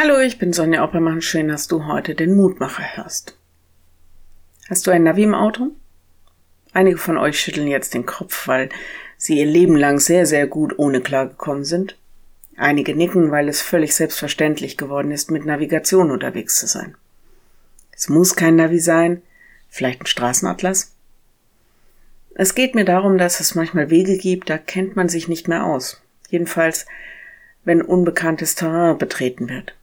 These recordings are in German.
Hallo, ich bin Sonja Oppermann. Schön, dass du heute den Mutmacher hörst. Hast du ein Navi im Auto? Einige von euch schütteln jetzt den Kopf, weil sie ihr Leben lang sehr, sehr gut ohne klargekommen sind. Einige nicken, weil es völlig selbstverständlich geworden ist, mit Navigation unterwegs zu sein. Es muss kein Navi sein, vielleicht ein Straßenatlas. Es geht mir darum, dass es manchmal Wege gibt, da kennt man sich nicht mehr aus. Jedenfalls, wenn unbekanntes Terrain betreten wird.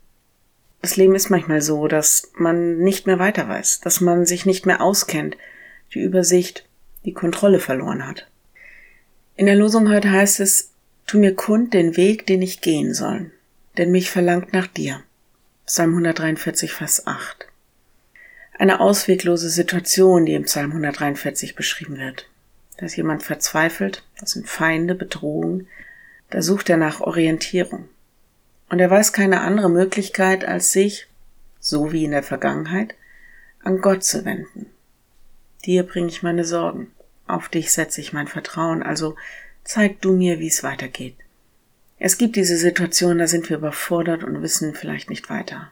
Das Leben ist manchmal so, dass man nicht mehr weiter weiß, dass man sich nicht mehr auskennt, die Übersicht, die Kontrolle verloren hat. In der Losung heute heißt es, tu mir kund den Weg, den ich gehen soll, denn mich verlangt nach dir. Psalm 143, Vers 8. Eine ausweglose Situation, die im Psalm 143 beschrieben wird. Da ist jemand verzweifelt, das sind Feinde, Bedrohungen, da sucht er nach Orientierung. Und er weiß keine andere Möglichkeit, als sich, so wie in der Vergangenheit, an Gott zu wenden. Dir bringe ich meine Sorgen, auf dich setze ich mein Vertrauen, also zeig du mir, wie es weitergeht. Es gibt diese Situation, da sind wir überfordert und wissen vielleicht nicht weiter.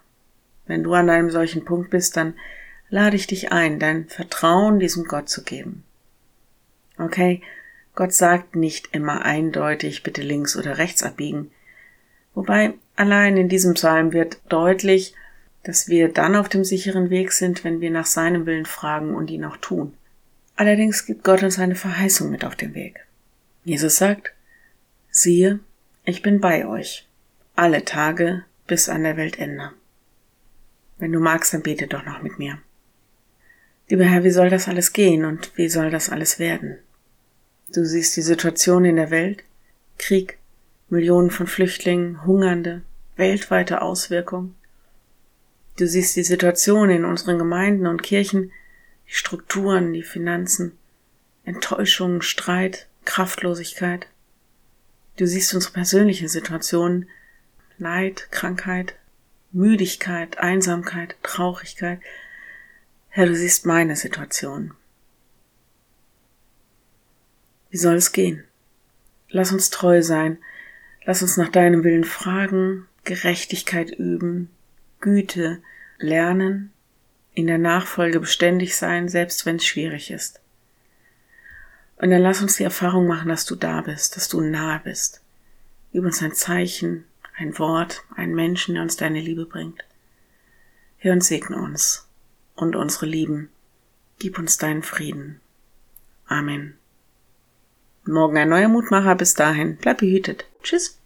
Wenn du an einem solchen Punkt bist, dann lade ich dich ein, dein Vertrauen diesem Gott zu geben. Okay, Gott sagt nicht immer eindeutig, bitte links oder rechts abbiegen. Wobei Allein in diesem Psalm wird deutlich, dass wir dann auf dem sicheren Weg sind, wenn wir nach seinem Willen fragen und ihn auch tun. Allerdings gibt Gott uns eine Verheißung mit auf den Weg. Jesus sagt, siehe, ich bin bei euch, alle Tage bis an der Weltende. Wenn du magst, dann bete doch noch mit mir. Lieber Herr, wie soll das alles gehen und wie soll das alles werden? Du siehst die Situation in der Welt, Krieg, Millionen von Flüchtlingen, Hungernde, weltweite Auswirkungen. Du siehst die Situation in unseren Gemeinden und Kirchen, die Strukturen, die Finanzen, Enttäuschungen, Streit, Kraftlosigkeit. Du siehst unsere persönliche Situation, Leid, Krankheit, Müdigkeit, Einsamkeit, Traurigkeit. Herr, du siehst meine Situation. Wie soll es gehen? Lass uns treu sein, Lass uns nach deinem Willen fragen, Gerechtigkeit üben, Güte lernen, in der Nachfolge beständig sein, selbst wenn es schwierig ist. Und dann lass uns die Erfahrung machen, dass du da bist, dass du nahe bist. Gib uns ein Zeichen, ein Wort, einen Menschen, der uns deine Liebe bringt. Hör und segne uns und unsere Lieben. Gib uns deinen Frieden. Amen. Morgen ein neuer Mutmacher. Bis dahin, bleib behütet. Tschüss.